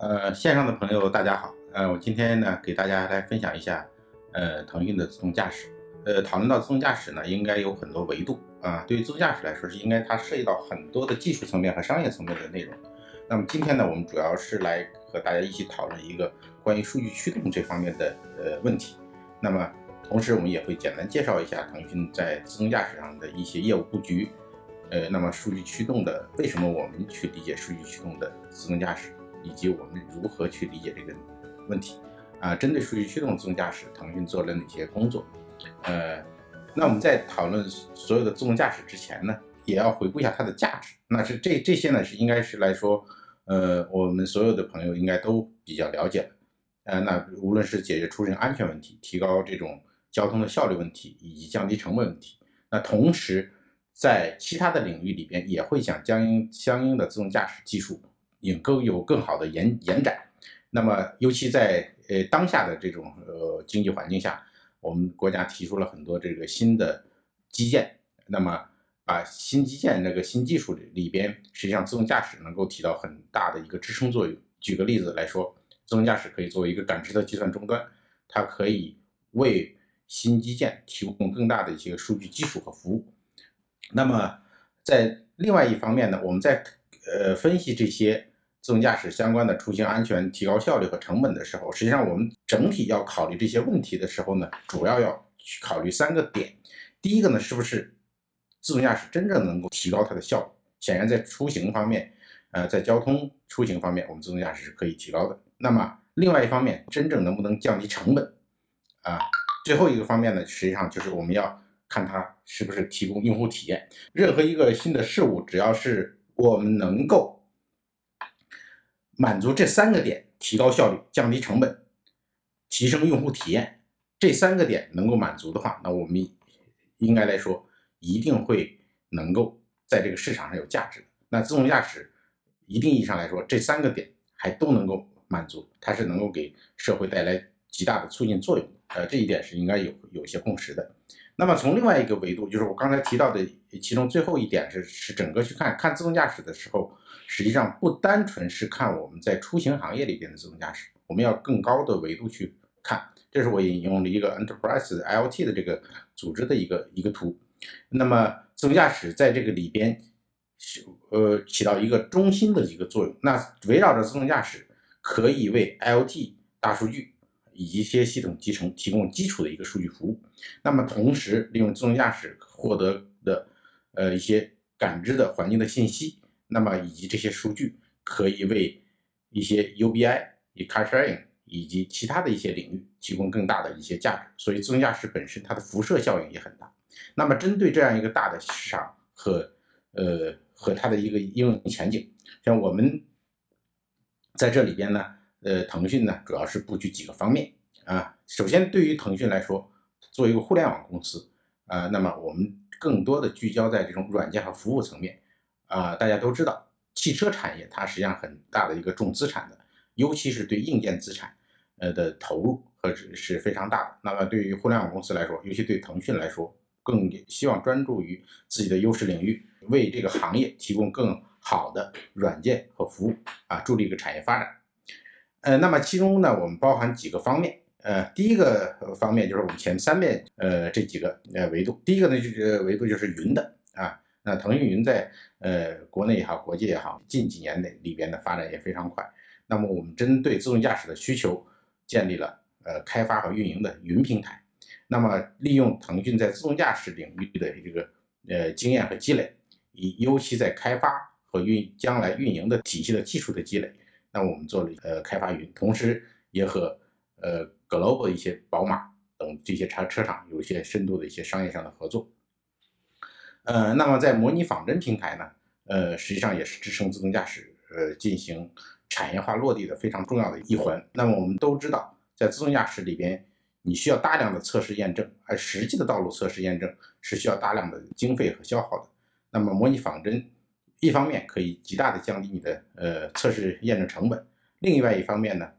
呃，线上的朋友大家好，呃，我今天呢给大家来分享一下，呃，腾讯的自动驾驶。呃，讨论到自动驾驶呢，应该有很多维度啊。对于自动驾驶来说，是应该它涉及到很多的技术层面和商业层面的内容。那么今天呢，我们主要是来和大家一起讨论一个关于数据驱动这方面的呃问题。那么同时我们也会简单介绍一下腾讯在自动驾驶上的一些业务布局。呃，那么数据驱动的，为什么我们去理解数据驱动的自动驾驶？以及我们如何去理解这个问题啊？针对数据驱动自动驾驶，腾讯做了哪些工作？呃，那我们在讨论所有的自动驾驶之前呢，也要回顾一下它的价值。那是这这些呢，是应该是来说，呃，我们所有的朋友应该都比较了解的。呃，那无论是解决出行安全问题，提高这种交通的效率问题，以及降低成本问题，那同时在其他的领域里边，也会想将相应的自动驾驶技术。也更有更好的延延展，那么尤其在呃当下的这种呃经济环境下，我们国家提出了很多这个新的基建，那么把新基建那个新技术里边，实际上自动驾驶能够起到很大的一个支撑作用。举个例子来说，自动驾驶可以作为一个感知的计算终端，它可以为新基建提供更大的一些数据基础和服务。那么在另外一方面呢，我们在呃分析这些。自动驾驶相关的出行安全、提高效率和成本的时候，实际上我们整体要考虑这些问题的时候呢，主要要去考虑三个点。第一个呢，是不是自动驾驶真正能够提高它的效率？显然，在出行方面，呃，在交通出行方面，我们自动驾驶是可以提高的。那么，另外一方面，真正能不能降低成本？啊，最后一个方面呢，实际上就是我们要看它是不是提供用户体验。任何一个新的事物，只要是我们能够。满足这三个点，提高效率、降低成本、提升用户体验，这三个点能够满足的话，那我们应该来说一定会能够在这个市场上有价值的。那自动驾驶一定意义上来说，这三个点还都能够满足，它是能够给社会带来极大的促进作用。呃，这一点是应该有有一些共识的。那么从另外一个维度，就是我刚才提到的其中最后一点是，是整个去看看自动驾驶的时候，实际上不单纯是看我们在出行行业里边的自动驾驶，我们要更高的维度去看。这是我引用了一个 Enterprise IoT 的这个组织的一个一个图。那么自动驾驶在这个里边是呃起到一个中心的一个作用。那围绕着自动驾驶，可以为 IoT 大数据。以及一些系统集成提供基础的一个数据服务，那么同时利用自动驾驶获得的呃一些感知的环境的信息，那么以及这些数据可以为一些 UBI、以 Car Sharing 以及其他的一些领域提供更大的一些价值。所以自动驾驶本身它的辐射效应也很大。那么针对这样一个大的市场和呃和它的一个应用前景，像我们在这里边呢。呃，腾讯呢，主要是布局几个方面啊。首先，对于腾讯来说，作为一个互联网公司啊，那么我们更多的聚焦在这种软件和服务层面啊。大家都知道，汽车产业它实际上很大的一个重资产的，尤其是对硬件资产呃的投入和是非常大的。那么对于互联网公司来说，尤其对腾讯来说，更希望专注于自己的优势领域，为这个行业提供更好的软件和服务啊，助力一个产业发展。呃，那么其中呢，我们包含几个方面。呃，第一个方面就是我们前三面呃这几个呃维度。第一个呢就是维度就是云的啊。那腾讯云在呃国内也好，国际也好，近几年内里边的发展也非常快。那么我们针对自动驾驶的需求，建立了呃开发和运营的云平台。那么利用腾讯在自动驾驶领域的这个呃经验和积累，以尤其在开发和运将来运营的体系的技术的积累。那我们做了呃开发云，同时也和呃 global 一些宝马等这些车车厂有一些深度的一些商业上的合作。呃，那么在模拟仿真平台呢，呃，实际上也是支撑自动驾驶呃进行产业化落地的非常重要的一环。那么我们都知道，在自动驾驶里边，你需要大量的测试验证，而实际的道路测试验证是需要大量的经费和消耗的。那么模拟仿真。一方面可以极大的降低你的呃测试验证成本，另外一方面呢，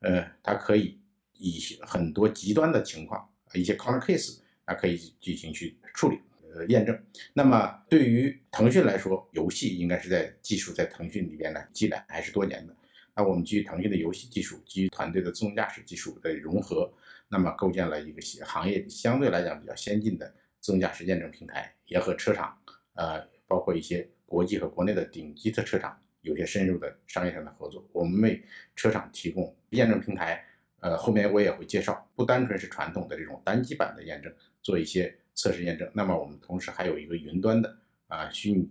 呃，它可以以很多极端的情况，一些 corner case 啊，可以进行去处理呃验证。那么对于腾讯来说，游戏应该是在技术在腾讯里边呢积累还是多年的。那我们基于腾讯的游戏技术，基于团队的自动驾驶技术的融合，那么构建了一个行业相对来讲比较先进的自动驾驶验证平台，也和车厂，呃，包括一些国际和国内的顶级的车厂有些深入的商业上的合作。我们为车厂提供验证平台，呃，后面我也会介绍，不单纯是传统的这种单机版的验证，做一些测试验证。那么我们同时还有一个云端的啊虚拟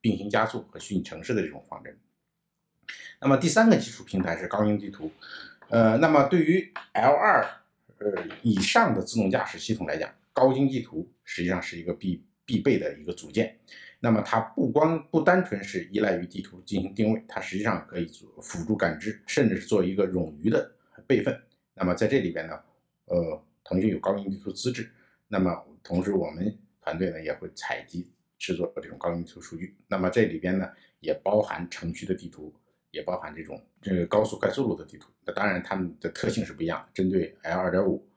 并行加速和虚拟城市的这种方针。那么第三个基础平台是高精地图，呃，那么对于 L2 呃以上的自动驾驶系统来讲，高精地图实际上是一个必必备的一个组件。那么它不光不单纯是依赖于地图进行定位，它实际上可以做辅助感知，甚至是做一个冗余的备份。那么在这里边呢，呃，腾讯有高精地图资质，那么同时我们团队呢也会采集制作这种高精地图数据。那么这里边呢也包含城区的地图。也包含这种这个高速快速路的地图，那当然它们的特性是不一样的。针对 L 二点五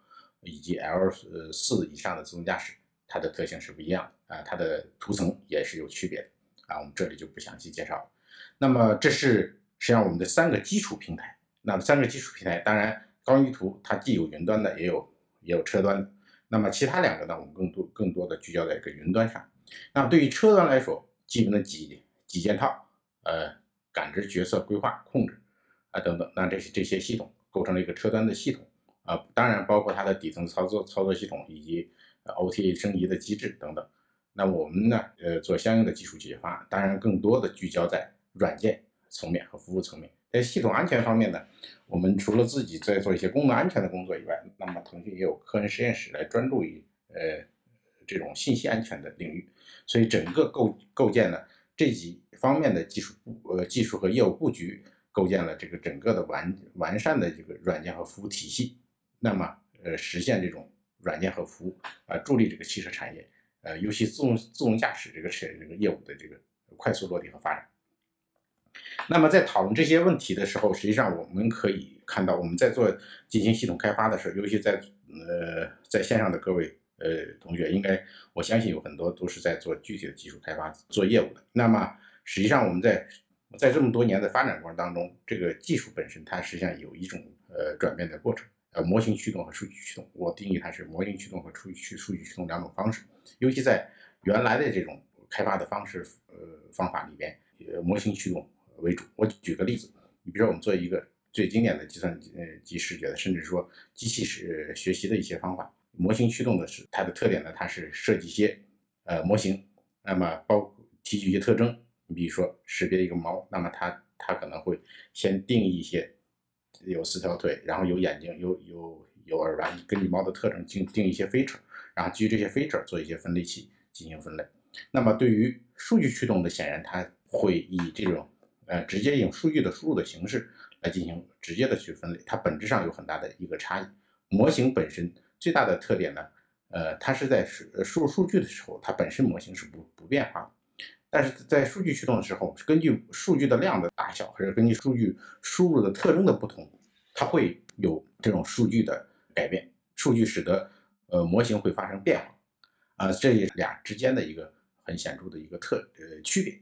以及 L 呃四以上的自动驾驶，它的特性是不一样的啊，它的图层也是有区别的啊。我们这里就不详细介绍了。那么这是实际上我们的三个基础平台。那么三个基础平台，当然高精地图它既有云端的，也有也有车端的。那么其他两个呢，我们更多更多的聚焦在一个云端上。那对于车端来说，基本的几几件套，呃。感知、决策、规划、控制啊等等，那这些这些系统构成了一个车端的系统啊，当然包括它的底层操作操作系统以及 OTA 升级的机制等等。那我们呢，呃，做相应的技术解决方案，当然更多的聚焦在软件层面和服务层面。在系统安全方面呢，我们除了自己在做一些功能安全的工作以外，那么腾讯也有科研实验室来专注于呃这种信息安全的领域，所以整个构构建了。这几方面的技术布呃技术和业务布局，构建了这个整个的完完善的这个软件和服务体系，那么呃实现这种软件和服务啊，助力这个汽车产业呃尤其自动自动驾驶这个产这个业务的这个快速落地和发展。那么在讨论这些问题的时候，实际上我们可以看到，我们在做进行系统开发的时候，尤其在呃在线上的各位。呃，同学应该，我相信有很多都是在做具体的技术开发、做业务的。那么，实际上我们在在这么多年的发展过程当中，这个技术本身它实际上有一种呃转变的过程。呃，模型驱动和数据驱动，我定义它是模型驱动和数据驱数据驱动两种方式。尤其在原来的这种开发的方式呃方法里边，呃模型驱动为主。我举个例子，你比如说我们做一个最经典的计算机呃机视觉的，甚至说机器是学习的一些方法。模型驱动的是它的特点呢，它是设计一些呃模型，那么包提取一些特征，你比如说识别一个猫，那么它它可能会先定义一些有四条腿，然后有眼睛，有有有耳朵，根据猫的特征定定一些 feature，然后基于这些 feature 做一些分类器进行分类。那么对于数据驱动的，显然它会以这种呃直接用数据的输入的形式来进行直接的去分类，它本质上有很大的一个差异。模型本身。最大的特点呢，呃，它是在输输入数据的时候，它本身模型是不不变化的，但是在数据驱动的时候，根据数据的量的大小，或者根据数据输入的特征的不同，它会有这种数据的改变，数据使得呃模型会发生变化，啊，这俩之间的一个很显著的一个特呃区别。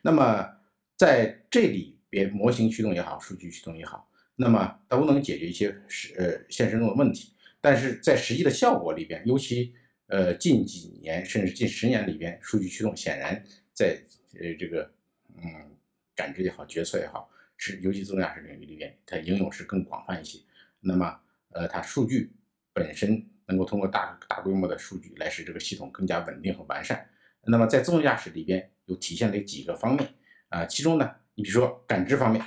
那么在这里边，模型驱动也好，数据驱动也好，那么都能解决一些是呃现实中的问题。但是在实际的效果里边，尤其呃近几年甚至近十年里边，数据驱动显然在呃这个嗯感知也好，决策也好，是尤其自动驾驶领域里边，它应用是更广泛一些。那么呃它数据本身能够通过大大规模的数据来使这个系统更加稳定和完善。那么在自动驾驶里边又体现了几个方面啊，其中呢，你比如说感知方面，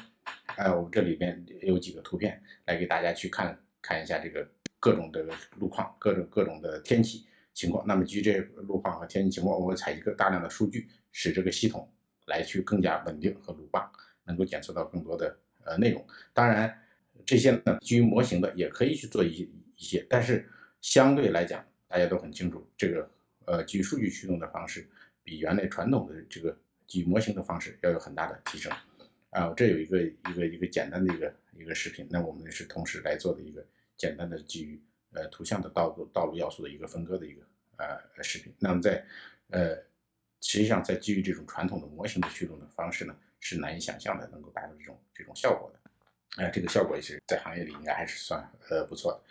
哎，我这里边有几个图片来给大家去看看一下这个。各种的路况，各种各种的天气情况，那么基于这路况和天气情况，我们采集个大量的数据，使这个系统来去更加稳定和鲁棒，能够检测到更多的呃内容。当然，这些呢基于模型的也可以去做一一些，但是相对来讲，大家都很清楚，这个呃基于数据驱动的方式，比原来传统的这个基于模型的方式要有很大的提升。啊，这有一个一个一个简单的一个一个视频，那我们是同时来做的一个。简单的基于呃图像的道路道路要素的一个分割的一个呃视频，那么在呃实际上在基于这种传统的模型的驱动的方式呢，是难以想象的能够达到这种这种效果的。哎，这个效果也是在行业里应该还是算呃不错的。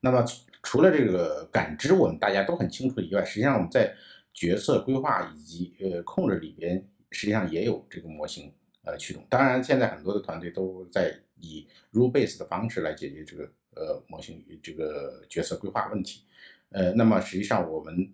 那么除了这个感知我们大家都很清楚以外，实际上我们在决策规划以及呃控制里边，实际上也有这个模型呃驱动。当然，现在很多的团队都在以 rule base 的方式来解决这个呃模型这个决策规划问题。呃，那么实际上我们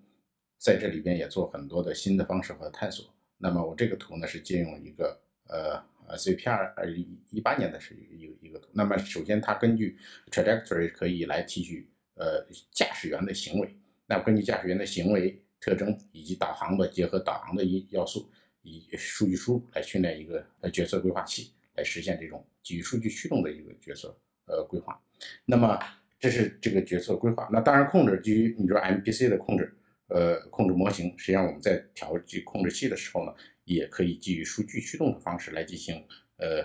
在这里边也做很多的新的方式和探索。那么我这个图呢是借用一个呃呃 CPR 二一一八年的是一个一个图。那么首先它根据 trajectory 可以来提取呃驾驶员的行为。那根据驾驶员的行为特征以及导航的结合导航的一要素，以数据输入来训练一个呃决策规划器，来实现这种基于数据驱动的一个决策呃规划。那么这是这个决策规划。那当然控制基于你说 MPC 的控制。呃，控制模型，实际上我们在调这控制器的时候呢，也可以基于数据驱动的方式来进行呃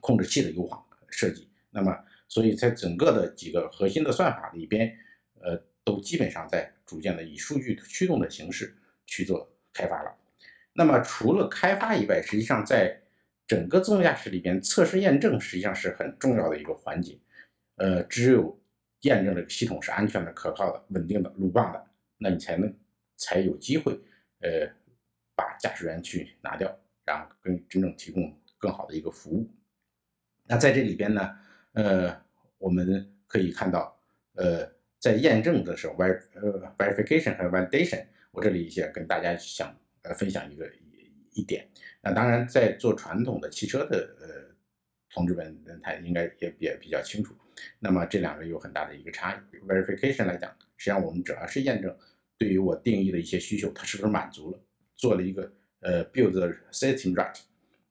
控制器的优化设计。那么，所以在整个的几个核心的算法里边，呃，都基本上在逐渐的以数据驱动的形式去做开发了。那么，除了开发以外，实际上在整个自动驾驶里边，测试验证实际上是很重要的一个环节。呃，只有验证这个系统是安全的、可靠的、稳定的、鲁棒的。那你才能才有机会，呃，把驾驶员去拿掉，然后跟真正提供更好的一个服务。那在这里边呢，呃，我们可以看到，呃，在验证的时候，ver 呃 verification 和 validation，我这里先跟大家想呃分享一个一点。那当然，在做传统的汽车的呃同志们，他应该也也比较清楚。那么这两个有很大的一个差异。verification 来讲。实际上，我们主要是验证对于我定义的一些需求，它是不是满足了，做了一个呃 build system right。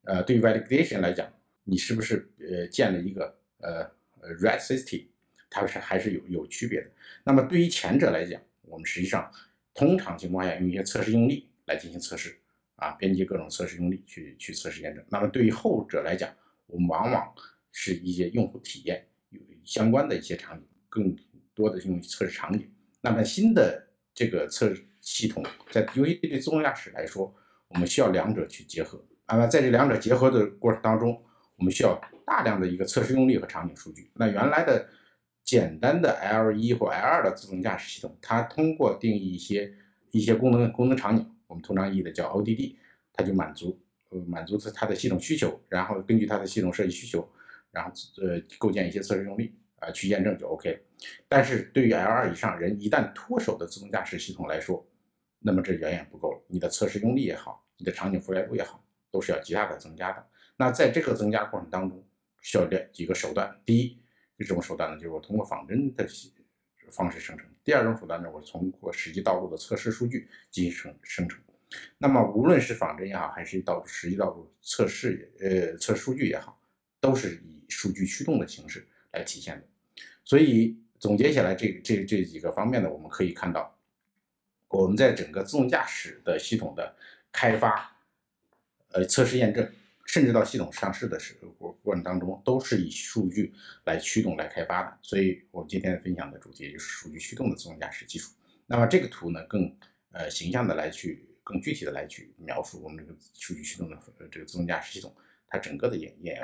呃，对于 validation 来讲，你是不是呃建了一个呃 right system，它是还是有有区别的。那么对于前者来讲，我们实际上通常情况下用一些测试用例来进行测试，啊，编辑各种测试用例去去测试验证。那么对于后者来讲，我们往往是一些用户体验相关的一些场景，更多的用于测试场景。那么新的这个测试系统，在尤其对自动驾驶来说，我们需要两者去结合。那么在这两者结合的过程当中，我们需要大量的一个测试用例和场景数据。那原来的简单的 L 一或 L 二的自动驾驶系统，它通过定义一些一些功能功能场景，我们通常译的叫 ODD，它就满足呃满足它它的系统需求，然后根据它的系统设计需求，然后呃构建一些测试用例。啊，去验证就 OK，了但是对于 L2 以上人一旦脱手的自动驾驶系统来说，那么这远远不够了。你的测试用例也好，你的场景覆盖度也好，都是要极大的增加的。那在这个增加过程当中，需要两几个手段。第一，这种手段呢，就是我通过仿真的方式生成；第二种手段呢，我是通过实际道路的测试数据进行生生成。那么无论是仿真也好，还是道实际道路测试呃测数据也好，都是以数据驱动的形式。来体现的，所以总结下来，这这这几个方面呢，我们可以看到，我们在整个自动驾驶的系统的开发、呃测试验证，甚至到系统上市的时过过程当中，都是以数据来驱动来开发的。所以，我们今天分享的主题就是数据驱动的自动驾驶技术。那么这个图呢，更呃形象的来去，更具体的来去描述我们这个数据驱动的这个自动驾驶系统它整个的演演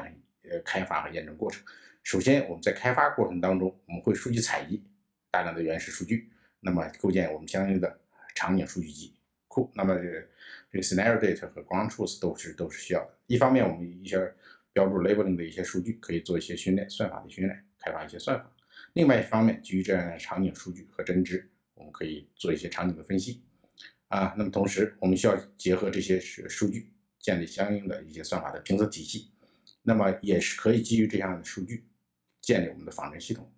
呃开发和验证过程。首先，我们在开发过程当中，我们会数据采集大量的原始数据，那么构建我们相应的场景数据集库。那么这个 scenario data 和 ground truth 都是都是需要的。一方面，我们一些标注 labeling 的一些数据可以做一些训练，算法的训练，开发一些算法。另外一方面，基于这样的场景数据和真知，我们可以做一些场景的分析。啊，那么同时，我们需要结合这些数数据，建立相应的一些算法的评测体系。那么也是可以基于这样的数据。建立我们的仿真系统，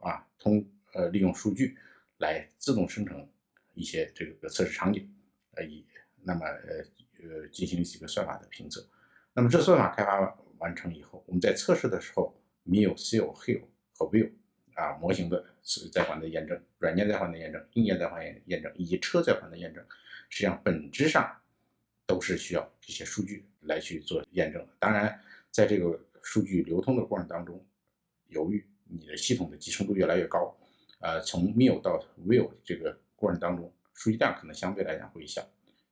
啊，通呃利用数据来自动生成一些这个测试场景，呃以那么呃呃进行几个算法的评测。那么这算法开发完成以后，我们在测试的时候，Mio、Seal、Hill 和 Will 啊模型的在环的验证、软件在环的验证、硬件在环验验证以及车在环的验证，实际上本质上都是需要这些数据来去做验证的。当然，在这个数据流通的过程当中，由于你的系统的集成度越来越高，呃，从 m i l 到 Will 这个过程当中，数据量可能相对来讲会小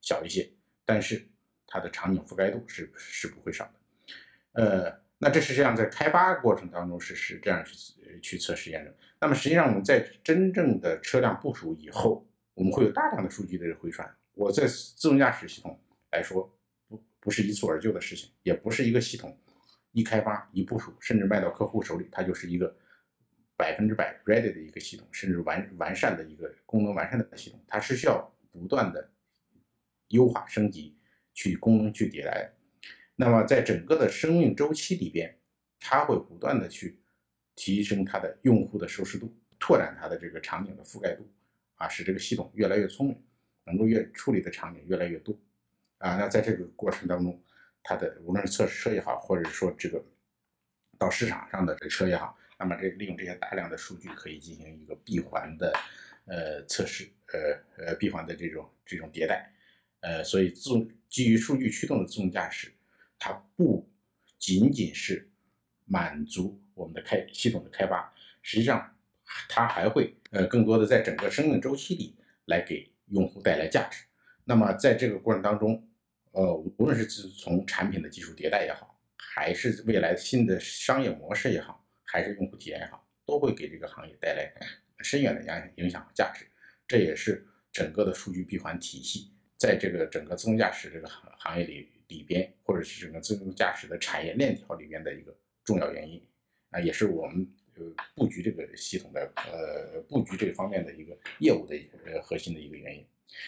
小一些，但是它的场景覆盖度是是不会少的。呃，那这是这样在开发过程当中是是这样去去测试验证。那么实际上我们在真正的车辆部署以后，我们会有大量的数据的回传。我在自动驾驶系统来说，不不是一蹴而就的事情，也不是一个系统一开发一部署，甚至卖到客户手里，它就是一个百分之百 ready 的一个系统，甚至完完善的一个功能完善的系统，它是需要不断的优化升级，去功能去迭代。那么在整个的生命周期里边，它会不断的去提升它的用户的舒适度，拓展它的这个场景的覆盖度，啊，使这个系统越来越聪明，能够越处理的场景越来越多，啊，那在这个过程当中，它的无论是测试车也好，或者说这个到市场上的这车也好，那么这利用这些大量的数据可以进行一个闭环的呃测试，呃呃闭环的这种这种迭代，呃，所以自动基于数据驱动的自动驾驶。它不仅仅是满足我们的开系统的开发，实际上它还会呃更多的在整个生命周期里来给用户带来价值。那么在这个过程当中，呃，无论是从产品的技术迭代也好，还是未来新的商业模式也好，还是用户体验也好，都会给这个行业带来深远的影影响和价值。这也是整个的数据闭环体系在这个整个自动驾驶这个行行业里。里边，或者是整个自动驾驶的产业链条里边的一个重要原因啊，也是我们呃布局这个系统的呃布局这方面的一个业务的呃核心的一个原因。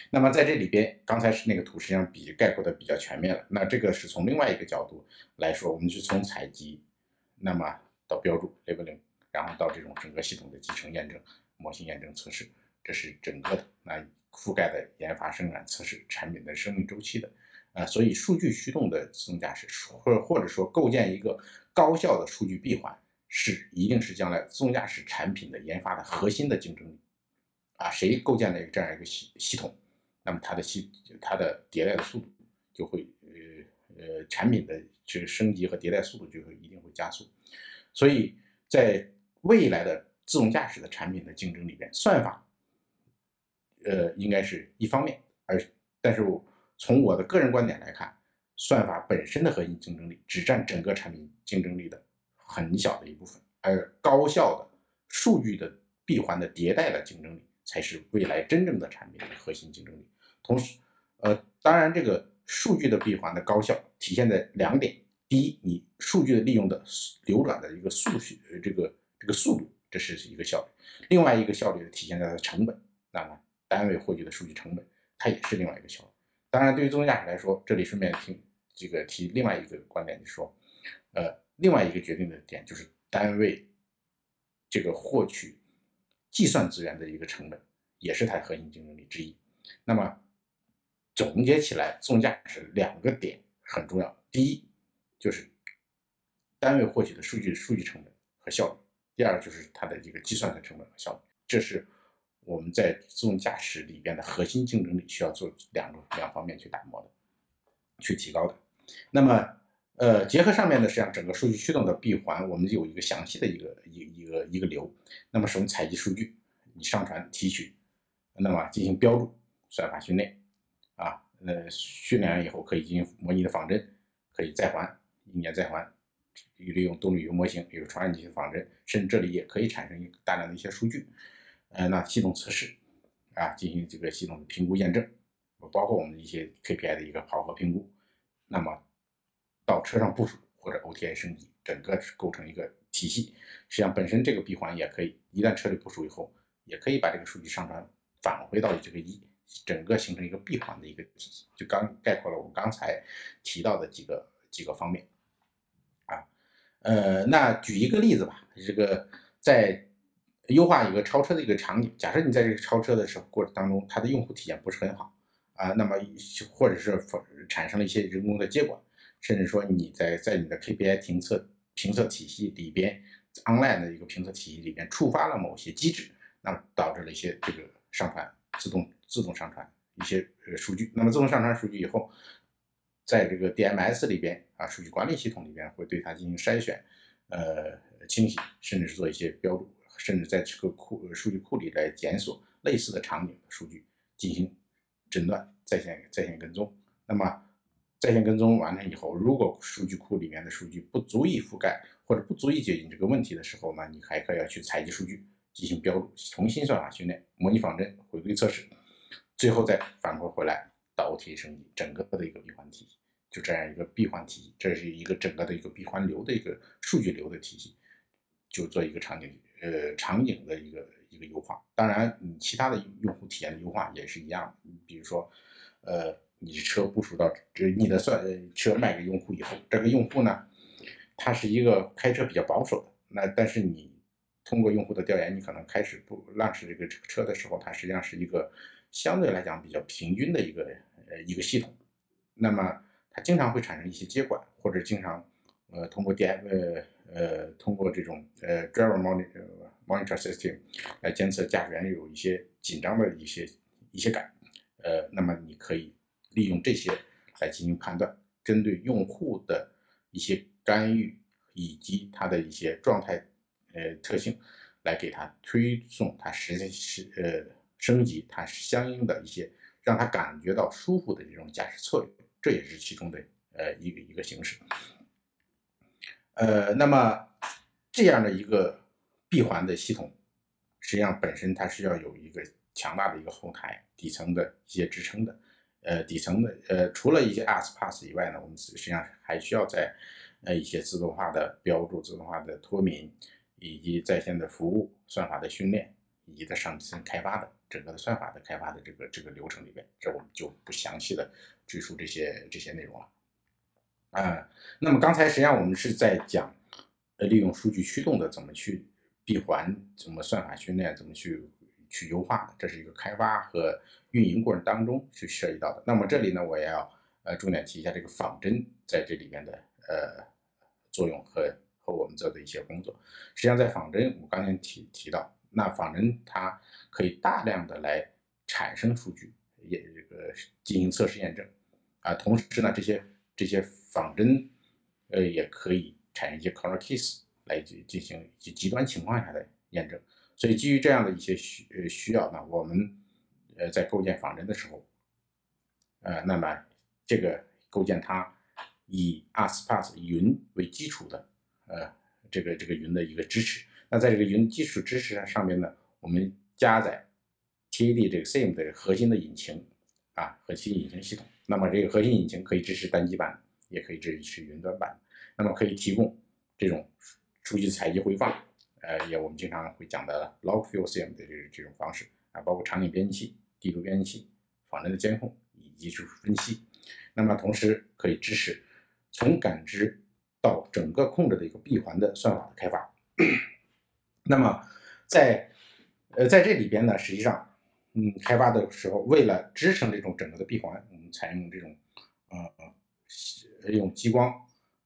那么在这里边，刚才是那个图，实际上比概括的比较全面了。那这个是从另外一个角度来说，我们是从采集，那么到标注 labeling，然后到这种整个系统的集成验证、模型验证、测试，这是整个的那覆盖的研发、生产、测试产品的生命周期的。啊，所以数据驱动的自动驾驶，或者或者说构建一个高效的数据闭环，是一定是将来自动驾驶产品的研发的核心的竞争力。啊，谁构建了这样一个系系统，那么它的系它的迭代的速度就会呃呃产品的这个升级和迭代速度就会一定会加速。所以在未来的自动驾驶的产品的竞争里边，算法呃应该是一方面，而但是。从我的个人观点来看，算法本身的核心竞争力只占整个产品竞争力的很小的一部分，而高效的数据的闭环的迭代的竞争力才是未来真正的产品的核心竞争力。同时，呃，当然这个数据的闭环的高效体现在两点：第一，你数据的利用的流转的一个速序，呃，这个这个速度，这是一个效率；另外一个效率体现在它的成本，那么单位获取的数据成本，它也是另外一个效率。当然，对于自动驾驶来说，这里顺便听这个提另外一个观点，就是说，呃，另外一个决定的点就是单位这个获取计算资源的一个成本，也是它核心竞争力之一。那么总结起来，自动驾驶两个点很重要：第一，就是单位获取的数据数据成本和效率；第二，就是它的一个计算的成本和效率。这是。我们在自动驾驶里边的核心竞争力需要做两个两方面去打磨的，去提高的。那么，呃，结合上面的实际上整个数据驱动的闭环，我们有一个详细的一个一一个一个流。那么，首先采集数据，你上传提取，那么进行标注，算法训练，啊，呃，训练完以后可以进行模拟的仿真，可以再还，一年再还，利用动力云模型，比如传感器的仿真，甚至这里也可以产生大量的一些数据。呃，那系统测试啊，进行这个系统的评估验证，包括我们一些 KPI 的一个考核评估，那么到车上部署或者 OTA 升级，整个构成一个体系。实际上，本身这个闭环也可以，一旦车里部署以后，也可以把这个数据上传返回到这个一，整个形成一个闭环的一个体系。就刚概括了我们刚才提到的几个几个方面啊，呃，那举一个例子吧，这个在。优化一个超车的一个场景，假设你在这个超车的时候过程当中，它的用户体验不是很好啊，那么或者是产生了一些人工的接管，甚至说你在在你的 KPI 评测评测体系里边，online 的一个评测体系里边触发了某些机制，那么导致了一些这个上传自动自动上传一些呃数据，那么自动上传数据以后，在这个 DMS 里边啊，数据管理系统里边会对它进行筛选，呃清洗，甚至是做一些标注。甚至在这个库数据库里来检索类似的场景的数据，进行诊断、在线在线跟踪。那么在线跟踪完成以后，如果数据库里面的数据不足以覆盖或者不足以解决这个问题的时候呢，你还可以要去采集数据进行标注，重新算法训练、模拟仿真、回归测试，最后再反馈回来倒贴升级整个的一个闭环体系，就这样一个闭环体系，这是一个整个的一个闭环流的一个数据流的体系，就做一个场景呃场景的一个一个优化。当然，你其他的用户体验的优化也是一样，你比如说呃。你车部署到这，你的算车卖给用户以后，这个用户呢，他是一个开车比较保守的，那但是你通过用户的调研，你可能开始不浪驶这个车的时候，它实际上是一个相对来讲比较平均的一个呃一个系统，那么它经常会产生一些接管，或者经常呃通过 D 呃呃通过这种呃 driver monitor monitor system 来监测驾驶员有一些紧张的一些一些感，呃，那么你可以。利用这些来进行判断，针对用户的一些干预以及他的一些状态呃特性，来给他推送他实现是呃升级他相应的一些让他感觉到舒服的这种驾驶策略，这也是其中的呃一个一个形式。呃，那么这样的一个闭环的系统，实际上本身它是要有一个强大的一个后台底层的一些支撑的。呃，底层的呃，除了一些 AS Pass 以外呢，我们实际上还需要在呃一些自动化的标注、自动化的脱敏，以及在线的服务、算法的训练，以及在上层开发的整个的算法的开发的这个这个流程里边，这我们就不详细的赘述这些这些内容了。啊，那么刚才实际上我们是在讲，呃，利用数据驱动的怎么去闭环，怎么算法训练，怎么去去优化的，这是一个开发和。运营过程当中去涉及到的，那么这里呢，我也要呃重点提一下这个仿真在这里面的呃作用和和我们做的一些工作。实际上，在仿真，我刚才提提到，那仿真它可以大量的来产生数据，也这个进行测试验证啊。同时呢，这些这些仿真呃也可以产生一些 corner case 来进进行极极端情况下的验证。所以基于这样的一些需呃需要呢，我们。呃，在构建仿真的时候，呃，那么这个构建它以 ASPAS 云为基础的，呃，这个这个云的一个支持。那在这个云基础支持上上面呢，我们加载 TAD 这个 SIM 的核心的引擎啊，核心引擎系统。那么这个核心引擎可以支持单机版，也可以支持云端版。那么可以提供这种数据采集回放，呃，也我们经常会讲的 Log Fill SIM 的这种这种方式啊，包括场景编辑器。地图编辑器、仿真的监控以及就是分析，那么同时可以支持从感知到整个控制的一个闭环的算法的开发。那么在呃在这里边呢，实际上嗯开发的时候，为了支撑这种整个的闭环，我们采用这种呃用激光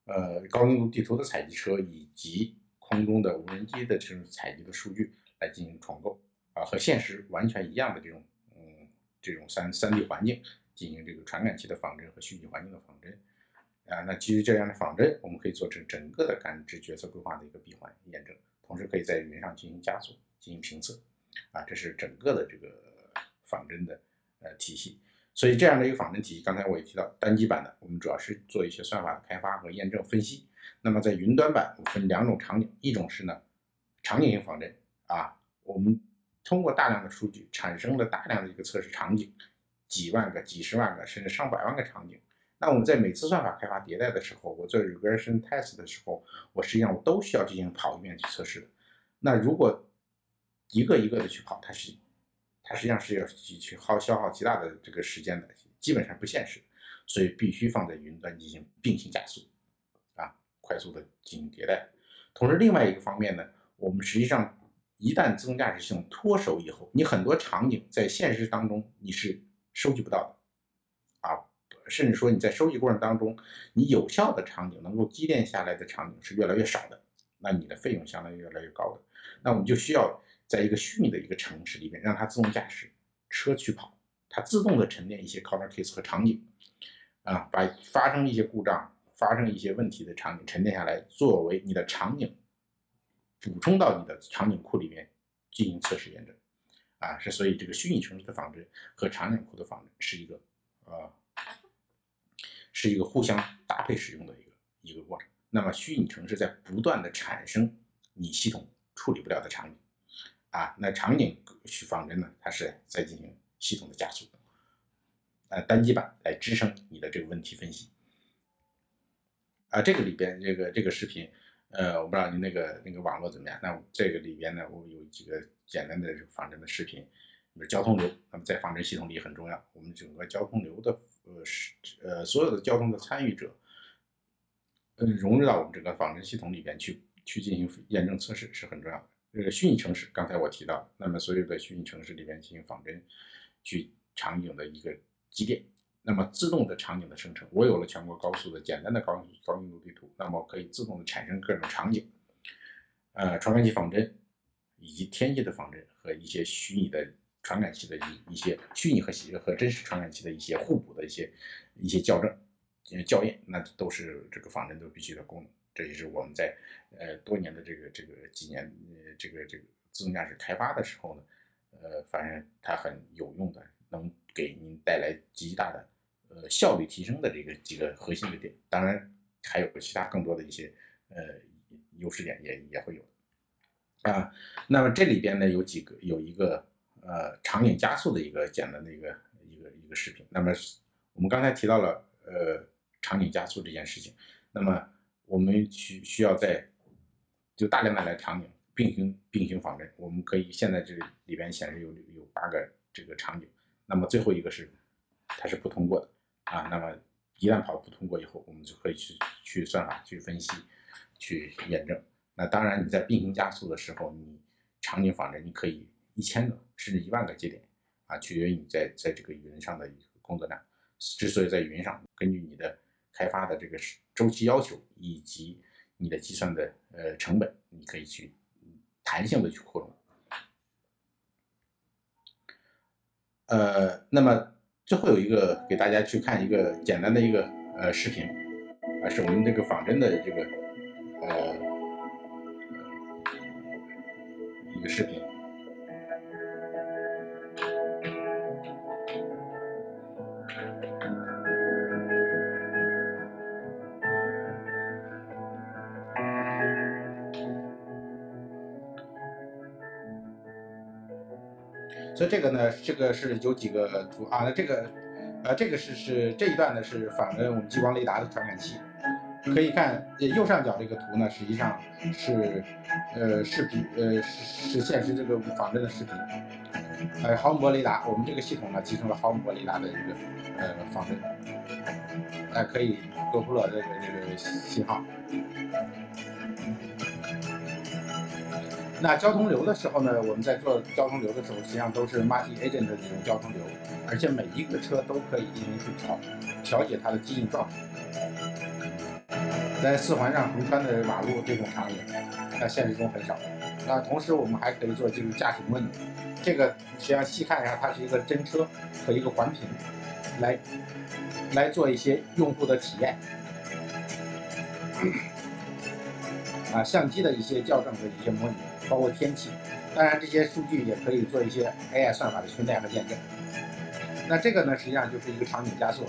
呃高精度地图的采集车以及空中的无人机的这种采集的数据来进行重构啊，和现实完全一样的这种嗯。这种三三 D 环境进行这个传感器的仿真和虚拟环境的仿真，啊，那基于这样的仿真，我们可以做成整个的感知决策规划的一个闭环验证，同时可以在云上进行加速、进行评测，啊，这是整个的这个仿真的呃体系。所以这样的一个仿真体系，刚才我也提到，单机版的我们主要是做一些算法的开发和验证分析。那么在云端版，分两种场景，一种是呢场景性仿真，啊，我们。通过大量的数据产生了大量的一个测试场景，几万个、几十万个，甚至上百万个场景。那我们在每次算法开发迭代的时候，我做 regression test 的时候，我实际上我都需要进行跑一遍去测试的。那如果一个一个的去跑，它是它实际上是要去去耗消耗极大的这个时间的，基本上不现实。所以必须放在云端进行并行加速，快速的进行迭代。同时，另外一个方面呢，我们实际上。一旦自动驾驶系统脱手以后，你很多场景在现实当中你是收集不到的，啊，甚至说你在收集过程当中，你有效的场景能够积淀下来的场景是越来越少的，那你的费用相对越来越高的，那我们就需要在一个虚拟的一个城市里面，让它自动驾驶车去跑，它自动的沉淀一些 corner case 和场景，啊，把发生一些故障、发生一些问题的场景沉淀下来，作为你的场景。补充到你的场景库里面进行测试验证，啊，是所以这个虚拟城市的仿真和场景库的仿真是一个呃是一个互相搭配使用的一个一个过程。那么虚拟城市在不断的产生你系统处理不了的场景，啊，那场景去仿真呢，它是在进行系统的加速，呃，单机版来支撑你的这个问题分析。啊，这个里边这个这个视频，呃，我不知道你那个那个网络怎么样。那这个里边呢，我有几个简单的仿真的视频，比如交通流，那么在仿真系统里很重要。我们整个交通流的呃是呃所有的交通的参与者。嗯，融入到我们整个仿真系统里边去，去进行验证测试是很重要的。这个虚拟城市，刚才我提到，那么所有的虚拟城市里边进行仿真，去场景的一个积淀，那么自动的场景的生成，我有了全国高速的简单的高高精度地图，那么可以自动的产生各种场景，呃，传感器仿真，以及天气的仿真和一些虚拟的传感器的一一些虚拟和和真实传感器的一些互补的一些一些校正。校验，那都是这个仿真都必须的功能，这也是我们在呃多年的这个这个几年呃这个这个自动驾驶开发的时候呢，呃发现它很有用的，能给您带来极大的呃效率提升的这个几个核心的点，当然还有其他更多的一些呃优势点也也会有啊。那么这里边呢有几个有一个呃场景加速的一个简单的一个一个一个视频，那么我们刚才提到了呃。场景加速这件事情，那么我们需需要在就大量的来场景并行并行仿真。我们可以现在这里边显示有有八个这个场景，那么最后一个是它是不通过的啊。那么一旦跑不通过以后，我们就可以去去算法去分析去验证。那当然你在并行加速的时候，你场景仿真你可以一千个甚至一万个节点啊，取决于你在在这个云上的一个工作量。之所以在云上，根据你的开发的这个周期要求以及你的计算的呃成本，你可以去弹性的去扩容。呃，那么最后有一个给大家去看一个简单的一个呃视频，啊，是我们这个仿真的这个呃一个视频。所以这个呢，这个是有几个图啊，那这个，呃，这个是是这一段呢是仿真我们激光雷达的传感器，可以看右上角这个图呢，实际上是呃视频呃是是现实这个仿真的视频，呃毫米波雷达，我们这个系统呢集成了毫米波雷达的一个呃仿真，呃可以多普勒这个这个信号。那交通流的时候呢，我们在做交通流的时候，实际上都是 multi agent 的这种交通流，而且每一个车都可以进行去调调节它的机应状态。在四环上横穿的马路这种场景，在现实中很少。那同时我们还可以做这个驾驶模拟，这个实际上细看一下，它是一个真车和一个环屏，来来做一些用户的体验。啊，相机的一些校正和一些模拟。包括天气，当然这些数据也可以做一些 AI 算法的训练和验证。那这个呢，实际上就是一个场景加速，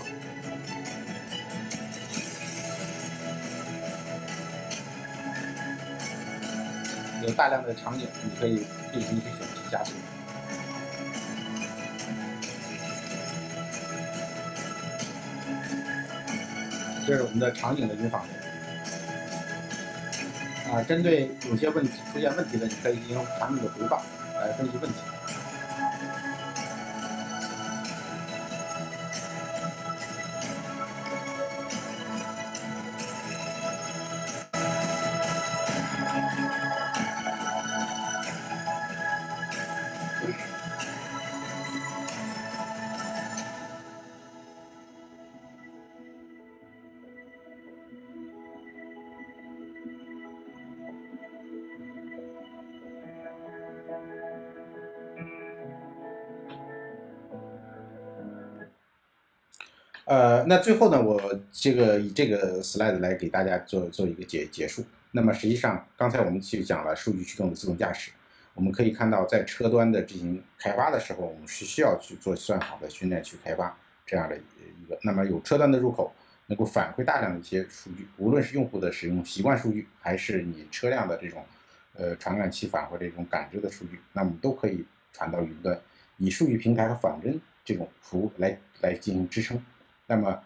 有大量的场景，你可以进行去选择加速。这是我们的场景的云仿。啊，针对有些问题出现问题的，你可以进行产品的回放来分析问题。那最后呢，我这个以这个 slide 来给大家做做一个结结束。那么实际上，刚才我们去讲了数据驱动的自动驾驶，我们可以看到，在车端的进行开发的时候，我们是需要去做算法的训练去开发这样的一个。那么有车端的入口，能够反馈大量的一些数据，无论是用户的使用习惯数据，还是你车辆的这种呃传感器返回这种感知的数据，那么都可以传到云端，以数据平台和仿真这种服务来来进行支撑。那么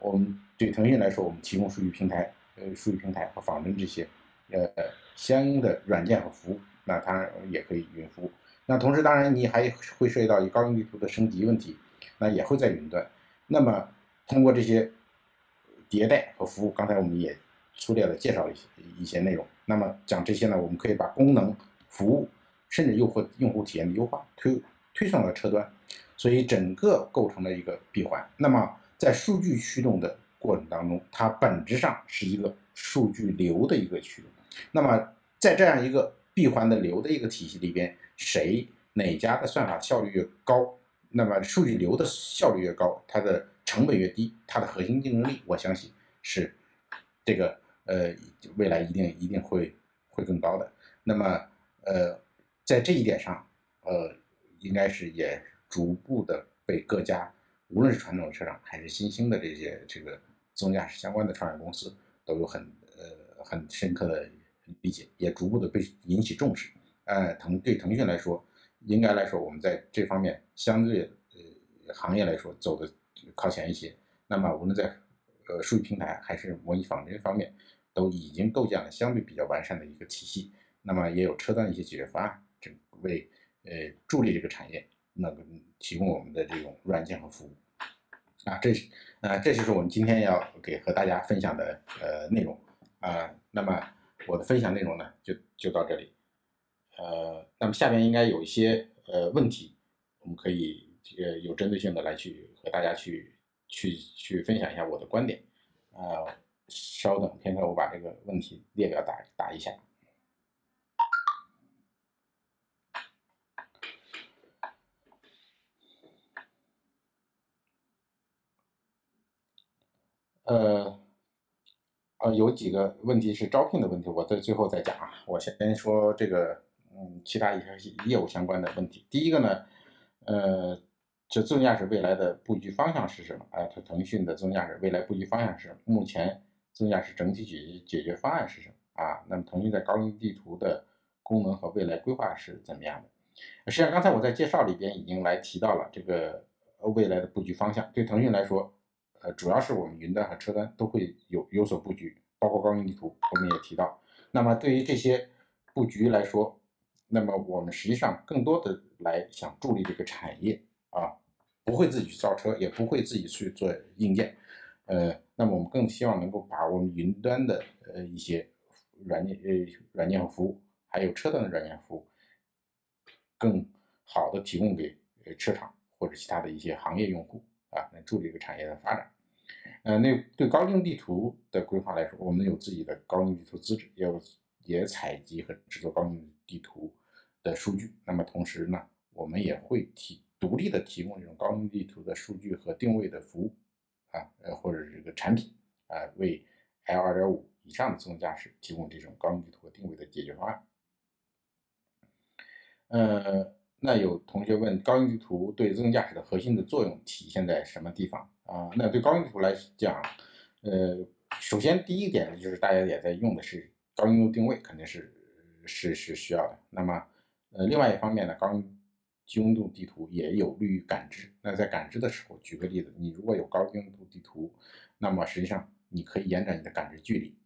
我们对腾讯来说，我们提供数据平台、呃数据平台和仿真这些呃相应的软件和服务，那当然也可以云服务。那同时，当然你还会涉及到一高精地图的升级问题，那也会在云端。那么通过这些迭代和服务，刚才我们也粗略的介绍了一些一些内容。那么讲这些呢，我们可以把功能、服务，甚至用户用户体验的优化推推送到车端，所以整个构成了一个闭环。那么在数据驱动的过程当中，它本质上是一个数据流的一个驱动。那么在这样一个闭环的流的一个体系里边，谁哪家的算法效率越高？那么数据流的效率越高，它的成本越低，它的核心竞争力，我相信是这个呃未来一定一定会会更高的。那么呃在这一点上，呃应该是也逐步的被各家无论是传统的车厂还是新兴的这些这个自动驾驶相关的创业公司都有很呃很深刻的理解，也逐步的被引起重视。呃腾对腾讯来说。应该来说，我们在这方面相对呃行业来说走的靠前一些。那么无论在呃数据平台还是模拟仿真方面，都已经构建了相对比较完善的一个体系。那么也有车端的一些解决方案，这为呃助力这个产业那个提供我们的这种软件和服务。啊，这是啊，这就是我们今天要给和大家分享的呃内容啊。那么我的分享内容呢，就就到这里。呃，那么下面应该有一些呃问题，我们可以呃有针对性的来去和大家去去去分享一下我的观点。啊，稍等片刻，我把这个问题列表打打一下。呃，呃，有几个问题是招聘的问题，我在最后再讲啊。我先说这个。嗯，其他一些业务相关的问题。第一个呢，呃，就自动驾驶未来的布局方向是什么？啊，腾腾讯的自动驾驶未来布局方向是？目前自动驾驶整体解解决方案是什么？啊，那么腾讯在高精地图的功能和未来规划是怎么样的？实际上，刚才我在介绍里边已经来提到了这个未来的布局方向。对腾讯来说，呃，主要是我们云端和车端都会有有所布局，包括高云地图，我们也提到。那么对于这些布局来说，那么我们实际上更多的来想助力这个产业啊，不会自己去造车，也不会自己去做硬件，呃，那么我们更希望能够把我们云端的呃一些软件呃软件和服务，还有车端的软件服务，更好的提供给呃车厂或者其他的一些行业用户啊，来助力这个产业的发展。呃，那对高精地图的规划来说，我们有自己的高精地图资质，也有也采集和制作高精地图。的数据，那么同时呢，我们也会提独立的提供这种高精地图的数据和定位的服务，啊，呃，或者是这个产品，啊，为 L 二点五以上的自动驾驶提供这种高精地图和定位的解决方案。呃，那有同学问，高精地图对自动驾驶的核心的作用体现在什么地方？啊，那对高精地图来讲，呃，首先第一点呢，就是大家也在用的是高精度定位，肯定是是是需要的。那么呃，另外一方面呢，高精度地图也有利于感知。那在感知的时候，举个例子，你如果有高精度地图，那么实际上你可以延展你的感知距离。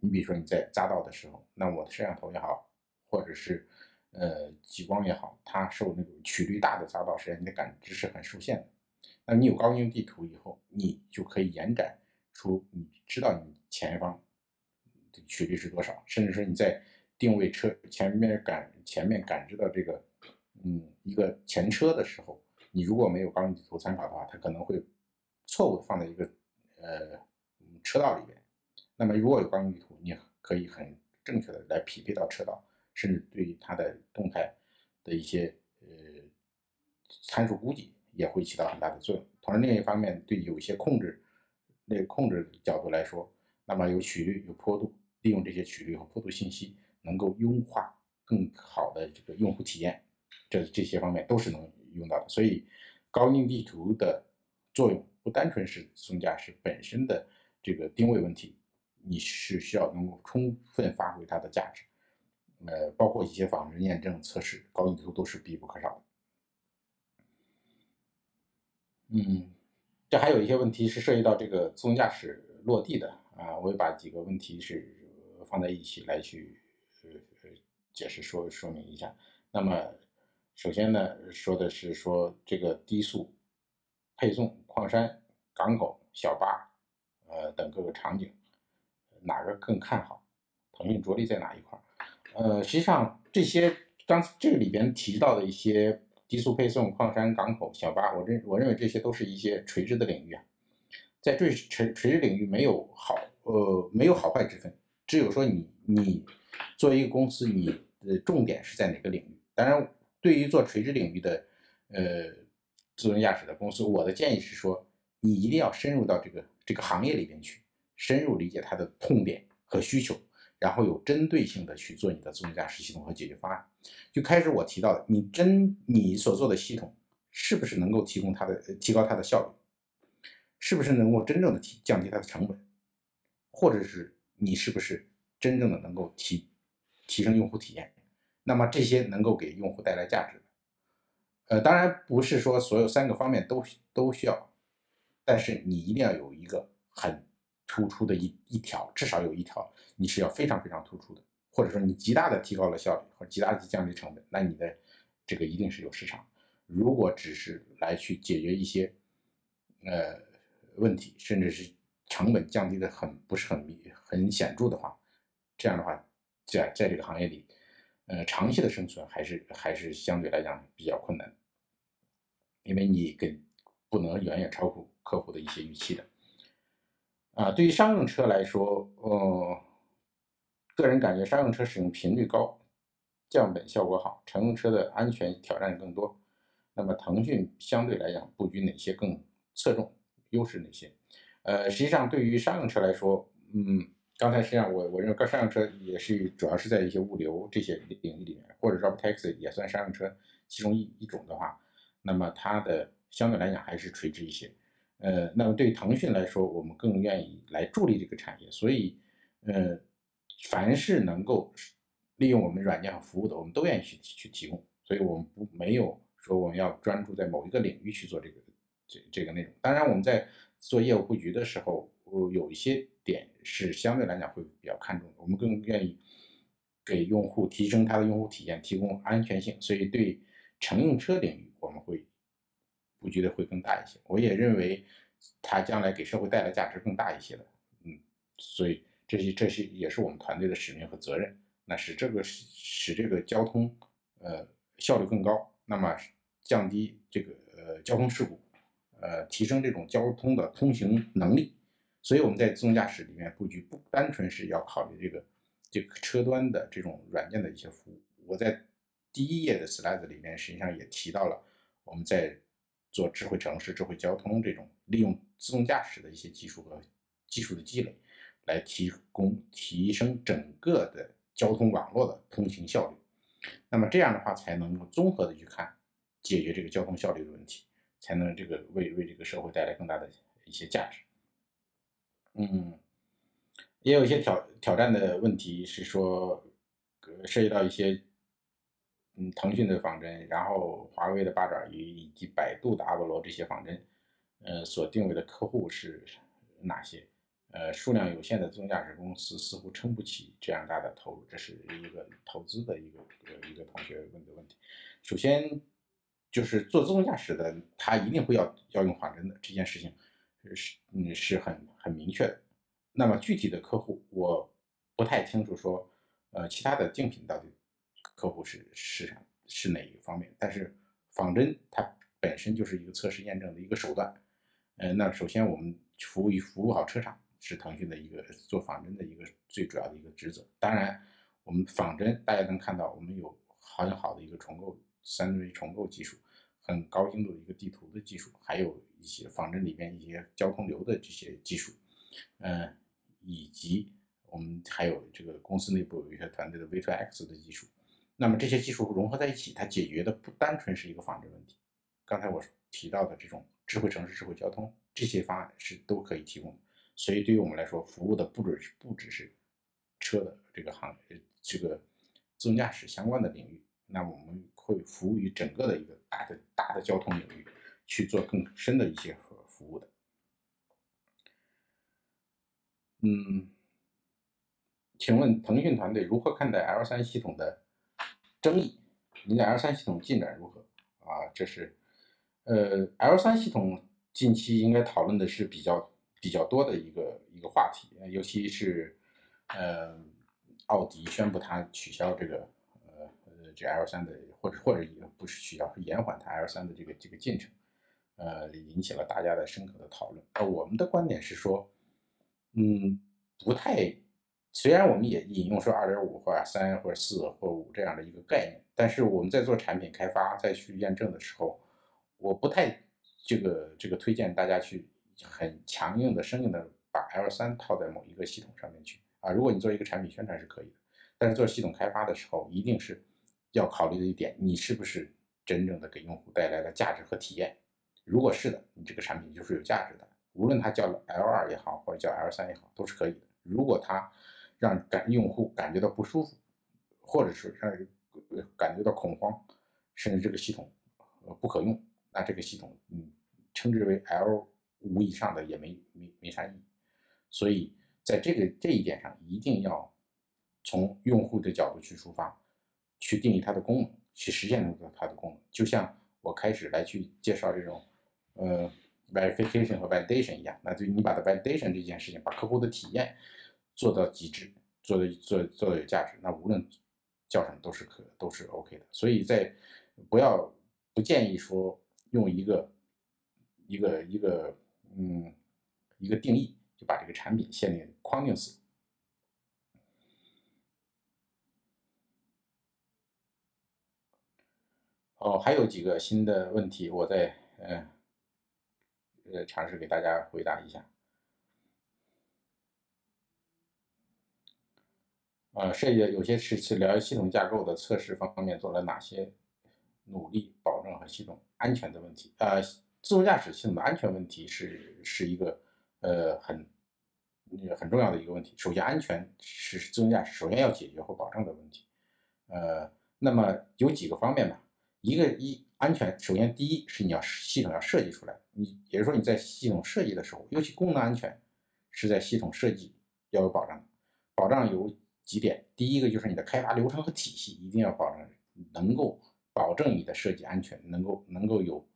你比如说你在匝道的时候，那我的摄像头也好，或者是呃激光也好，它受那种曲率大的匝道，实际上你的感知是很受限的。那你有高精地图以后，你就可以延展出你知道你前方的曲率是多少，甚至说你在。定位车前面感前面感知到这个，嗯，一个前车的时候，你如果没有高精地图参考的话，它可能会错误的放在一个呃车道里边。那么如果有高精地图，你可以很正确的来匹配到车道，甚至对它的动态的一些呃参数估计也会起到很大的作用。同时另一方面，对有一些控制那个控制角度来说，那么有曲率有坡度，利用这些曲率和坡度信息。能够优化更好的这个用户体验，这这些方面都是能用到的。所以，高精地图的作用不单纯是自动驾驶本身的这个定位问题，你是需要能够充分发挥它的价值。呃，包括一些仿真验证测试，高精度都是必不可少的。嗯，这还有一些问题是涉及到这个自动驾驶落地的啊，我也把几个问题是放在一起来去呃解释说说明一下。那么首先呢，说的是说这个低速配送、矿山、港口、小巴呃等各个场景，哪个更看好？腾讯着力在哪一块？呃，实际上这些刚这个里边提到的一些低速配送、矿山、港口、小巴，我认我认为这些都是一些垂直的领域啊，在这垂垂直领域没有好呃没有好坏之分，只有说你你作为一个公司，你的重点是在哪个领域。当然，对于做垂直领域的呃自动驾驶的公司，我的建议是说，你一定要深入到这个这个行业里边去，深入理解它的痛点和需求。然后有针对性的去做你的自动驾驶系统和解决方案。就开始我提到的，你真你所做的系统是不是能够提供它的提高它的效率，是不是能够真正的提降低它的成本，或者是你是不是真正的能够提提升用户体验？那么这些能够给用户带来价值的，呃，当然不是说所有三个方面都都需要，但是你一定要有一个很。突出的一一条，至少有一条，你是要非常非常突出的，或者说你极大的提高了效率，或极大的降低成本，那你的这个一定是有市场。如果只是来去解决一些呃问题，甚至是成本降低的很不是很很显著的话，这样的话，在在这个行业里，呃，长期的生存还是还是相对来讲比较困难，因为你跟不能远远超过客户的一些预期的。啊，对于商用车来说，呃，个人感觉商用车使用频率高，降本效果好，乘用车的安全挑战更多。那么腾讯相对来讲布局哪些更侧重，优势哪些？呃，实际上对于商用车来说，嗯，刚才实际上我我认为，商用车也是主要是在一些物流这些领域里面，或者 Robotaxi 也算商用车其中一一种的话，那么它的相对来讲还是垂直一些。呃，那么对腾讯来说，我们更愿意来助力这个产业，所以，呃，凡是能够利用我们软件和服务的，我们都愿意去去提供。所以我们不没有说我们要专注在某一个领域去做这个这这个内容。当然，我们在做业务布局的时候，有一些点是相对来讲会比较看重的，我们更愿意给用户提升他的用户体验，提供安全性。所以对乘用车领域，我们会。布局的会更大一些，我也认为它将来给社会带来价值更大一些的，嗯，所以这些这些也是我们团队的使命和责任，那使这个使这个交通呃效率更高，那么降低这个呃交通事故，呃提升这种交通的通行能力，所以我们在自动驾驶里面布局不单纯是要考虑这个这个车端的这种软件的一些服务，我在第一页的 slide 里面实际上也提到了我们在做智慧城市、智慧交通这种利用自动驾驶的一些技术和技术的积累，来提供提升整个的交通网络的通行效率。那么这样的话，才能够综合的去看解决这个交通效率的问题，才能这个为为这个社会带来更大的一些价值。嗯，也有一些挑挑战的问题是说，涉及到一些。嗯，腾讯的仿真，然后华为的八爪鱼以及百度的阿波罗这些仿真，呃，所定位的客户是哪些？呃，数量有限的自动驾驶公司似乎撑不起这样大的投入，这是一个投资的一个一个同学问的问题。首先，就是做自动驾驶的，他一定会要要用仿真的这件事情，是嗯是很很明确的。那么具体的客户，我不太清楚说，呃，其他的竞品到底。客户是市场是哪一方面？但是仿真它本身就是一个测试验证的一个手段。呃，那首先我们服务于服务好车厂是腾讯的一个做仿真的一个最主要的一个职责。当然，我们仿真大家能看到，我们有很好的一个重构三维重构技术，很高精度的一个地图的技术，还有一些仿真里面一些交通流的这些技术，嗯，以及我们还有这个公司内部有一些团队的 V2X 的技术。那么这些技术融合在一起，它解决的不单纯是一个仿真问题。刚才我提到的这种智慧城市、智慧交通这些方案是都可以提供的。所以对于我们来说，服务的不只是不只是车的这个行这个自动驾驶相关的领域，那我们会服务于整个的一个大的大的交通领域去做更深的一些服务的。嗯，请问腾讯团队如何看待 L 三系统的争议？您的 L 三系统进展如何？啊，这是呃 L 三系统近期应该讨论的是比较比较多的一个一个话题，尤其是呃奥迪宣布它取消这个呃呃这 L 三的，或者或者不是取消，是延缓它 L 三的这个这个进程，呃引起了大家的深刻的讨论。呃，我们的观点是说，嗯，不太。虽然我们也引用说二点五或者三或者四或五这样的一个概念，但是我们在做产品开发、再去验证的时候，我不太这个这个推荐大家去很强硬的、生硬的把 L 三套在某一个系统上面去啊。如果你做一个产品宣传是可以的，但是做系统开发的时候，一定是要考虑的一点，你是不是真正的给用户带来了价值和体验？如果是的，你这个产品就是有价值的，无论它叫 L 二也好，或者叫 L 三也好，都是可以的。如果它让感用户感觉到不舒服，或者是让感觉到恐慌，甚至这个系统呃不可用，那这个系统嗯称之为 L 五以上的也没没没啥意义。所以在这个这一点上，一定要从用户的角度去出发，去定义它的功能，去实现它的功能。就像我开始来去介绍这种呃 verification 和 validation 一样，那就你把它 validation 这件事情，把客户的体验。做到极致，做的做做的有价值，那无论叫什么都是可都是 OK 的。所以在不要不建议说用一个一个一个嗯一个定义就把这个产品限定框定死。哦，还有几个新的问题，我再嗯呃尝试给大家回答一下。呃，设计有些是是聊系统架构的测试方面做了哪些努力，保证和系统安全的问题。呃，自动驾驶系统的安全问题是是一个呃很很重要的一个问题。首先，安全是自动驾驶首先要解决和保证的问题。呃，那么有几个方面吧。一个一安全，首先第一是你要系统要设计出来，你也就是说你在系统设计的时候，尤其功能安全是在系统设计要有保障，保障有。几点，第一个就是你的开发流程和体系一定要保证能够保证你的设计安全，能够能够有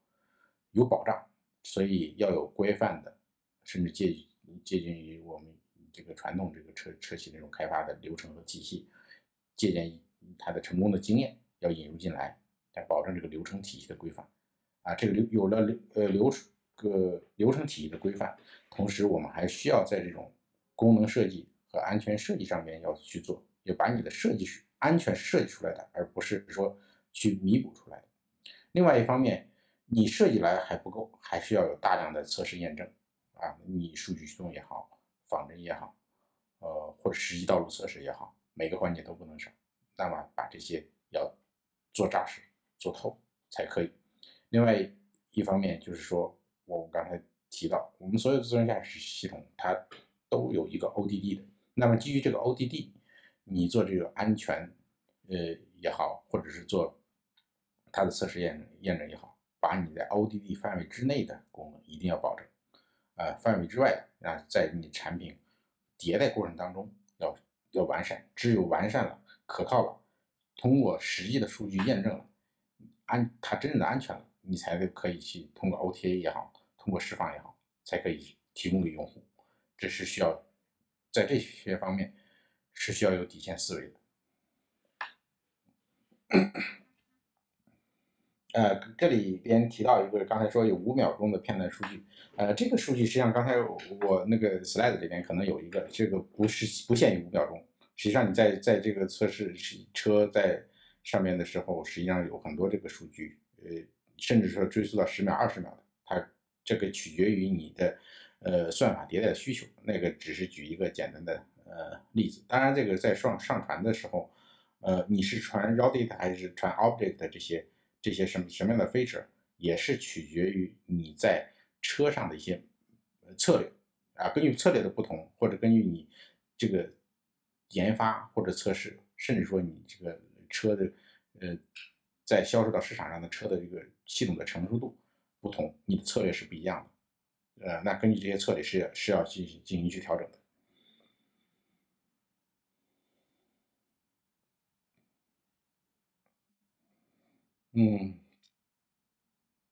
有保障，所以要有规范的，甚至接接近于我们这个传统这个车车企这种开发的流程和体系，借鉴它的成功的经验要引入进来，来保证这个流程体系的规范。啊，这个流有了流呃流程个流程体系的规范，同时我们还需要在这种功能设计。安全设计上面要去做，要把你的设计是安全设计出来的，而不是说去弥补出来的。另外一方面，你设计来还不够，还是要有大量的测试验证啊，你数据驱动也好，仿真也好，呃，或者实际道路测试也好，每个环节都不能少。那么把这些要做扎实、做透才可以。另外一方面就是说，我刚才提到，我们所有的自动驾驶系统它都有一个 ODD 的。那么基于这个 ODD，你做这个安全，呃也好，或者是做它的测试验验证也好，把你在 ODD 范围之内的功能一定要保证，呃范围之外的啊，在你产品迭代过程当中要要完善，只有完善了、可靠了，通过实际的数据验证了，安它真正的安全了，你才可以去通过 OTA 也好，通过释放也好，才可以提供给用户，这是需要。在这些方面是需要有底线思维的。呃，这里边提到一个，刚才说有五秒钟的片段数据，呃，这个数据实际上刚才我那个 slide 里边可能有一个，这个不是不限于五秒钟，实际上你在在这个测试车在上面的时候，实际上有很多这个数据，呃，甚至说追溯到十秒、二十秒的，它这个取决于你的。呃，算法迭代的需求，那个只是举一个简单的呃例子。当然，这个在上上传的时候，呃，你是传 raw data 还是传 object 这些这些什么什么样的 feature，也是取决于你在车上的一些策略，啊，根据策略的不同，或者根据你这个研发或者测试，甚至说你这个车的呃在销售到市场上的车的这个系统的成熟度不同，你的策略是不一样的。呃，那根据这些策略是是要进行进行去调整的。嗯。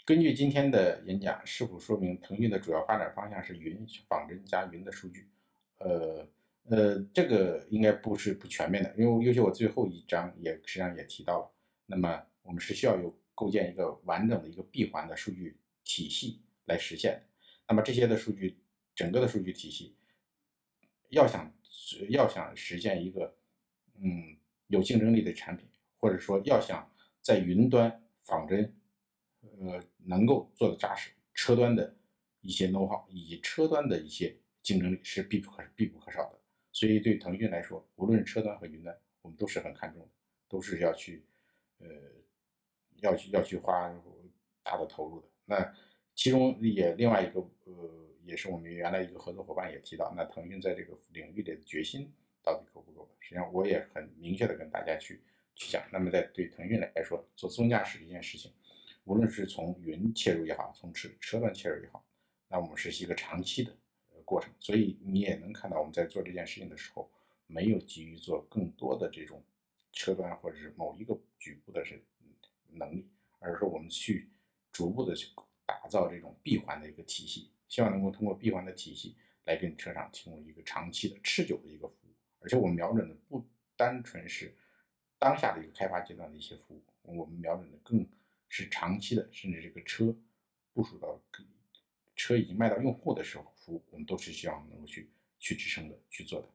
根据今天的演讲，是否说明腾讯的主要发展方向是云仿真加云的数据？呃呃，这个应该不是不全面的，因为尤其我最后一章也实际上也提到了，那么我们是需要有构建一个完整的一个闭环的数据体系来实现。那么这些的数据，整个的数据体系，要想要想实现一个嗯有竞争力的产品，或者说要想在云端仿真。呃，能够做的扎实，车端的一些 know how 以及车端的一些竞争力是必不可必不可少的。所以对腾讯来说，无论是车端和云端，我们都是很看重的，都是要去呃要去要去花大的投入的。那其中也另外一个呃，也是我们原来一个合作伙伴也提到，那腾讯在这个领域里的决心到底够不够？实际上我也很明确的跟大家去去讲。那么在对腾讯来说，做自动驾驶这件事情。无论是从云切入也好，从车车端切入也好，那我们是一个长期的过程，所以你也能看到我们在做这件事情的时候，没有急于做更多的这种车端或者是某一个局部的是能力，而是我们去逐步的去打造这种闭环的一个体系，希望能够通过闭环的体系来给你车厂提供一个长期的、持久的一个服务，而且我们瞄准的不单纯是当下的一个开发阶段的一些服务，我们瞄准的更。是长期的，甚至这个车部署到车已经卖到用户的时候，服务我们都是希望能够去去支撑的去做的。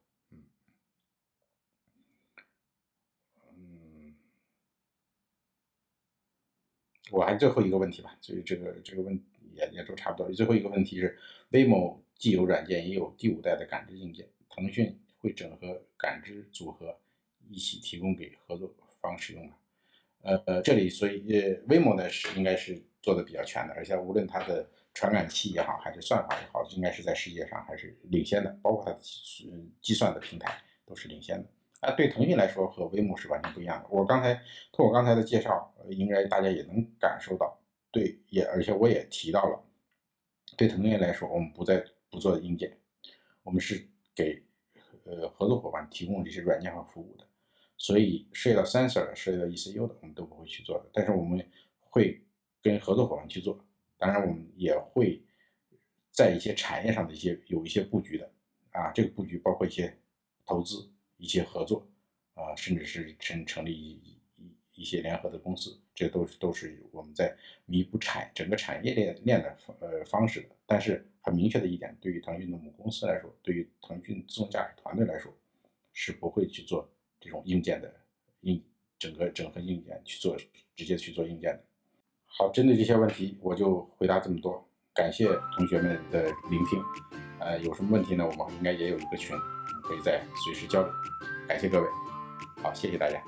我还最后一个问题吧，所以这个这个问也也都差不多。最后一个问题是，Waymo 既有软件，也有第五代的感知硬件，腾讯会整合感知组合一起提供给合作方使用吗？呃呃，这里所以呃，Waymo 呢是应该是做的比较全的，而且无论它的传感器也好，还是算法也好，应该是在世界上还是领先的，包括它的计算的平台都是领先的。啊，对腾讯来说和 Waymo 是完全不一样的。我刚才通过刚才的介绍，应该大家也能感受到，对，也而且我也提到了，对腾讯来说，我们不再不做硬件，我们是给呃合作伙伴提供这些软件和服务的。所以涉及到 sensor 的、涉及到 ECU 的，我们都不会去做的。但是我们会跟合作伙伴去做。当然，我们也会在一些产业上的一些有一些布局的啊。这个布局包括一些投资、一些合作啊，甚至是成成立一一一些联合的公司，这都是都是我们在弥补产整个产业链链的呃方式的。但是很明确的一点，对于腾讯的母公司来说，对于腾讯自动驾驶团队来说，是不会去做。这种硬件的硬整个整合硬件去做，直接去做硬件的。好，针对这些问题，我就回答这么多。感谢同学们的聆听。呃，有什么问题呢？我们应该也有一个群，可以再随时交流。感谢各位。好，谢谢大家。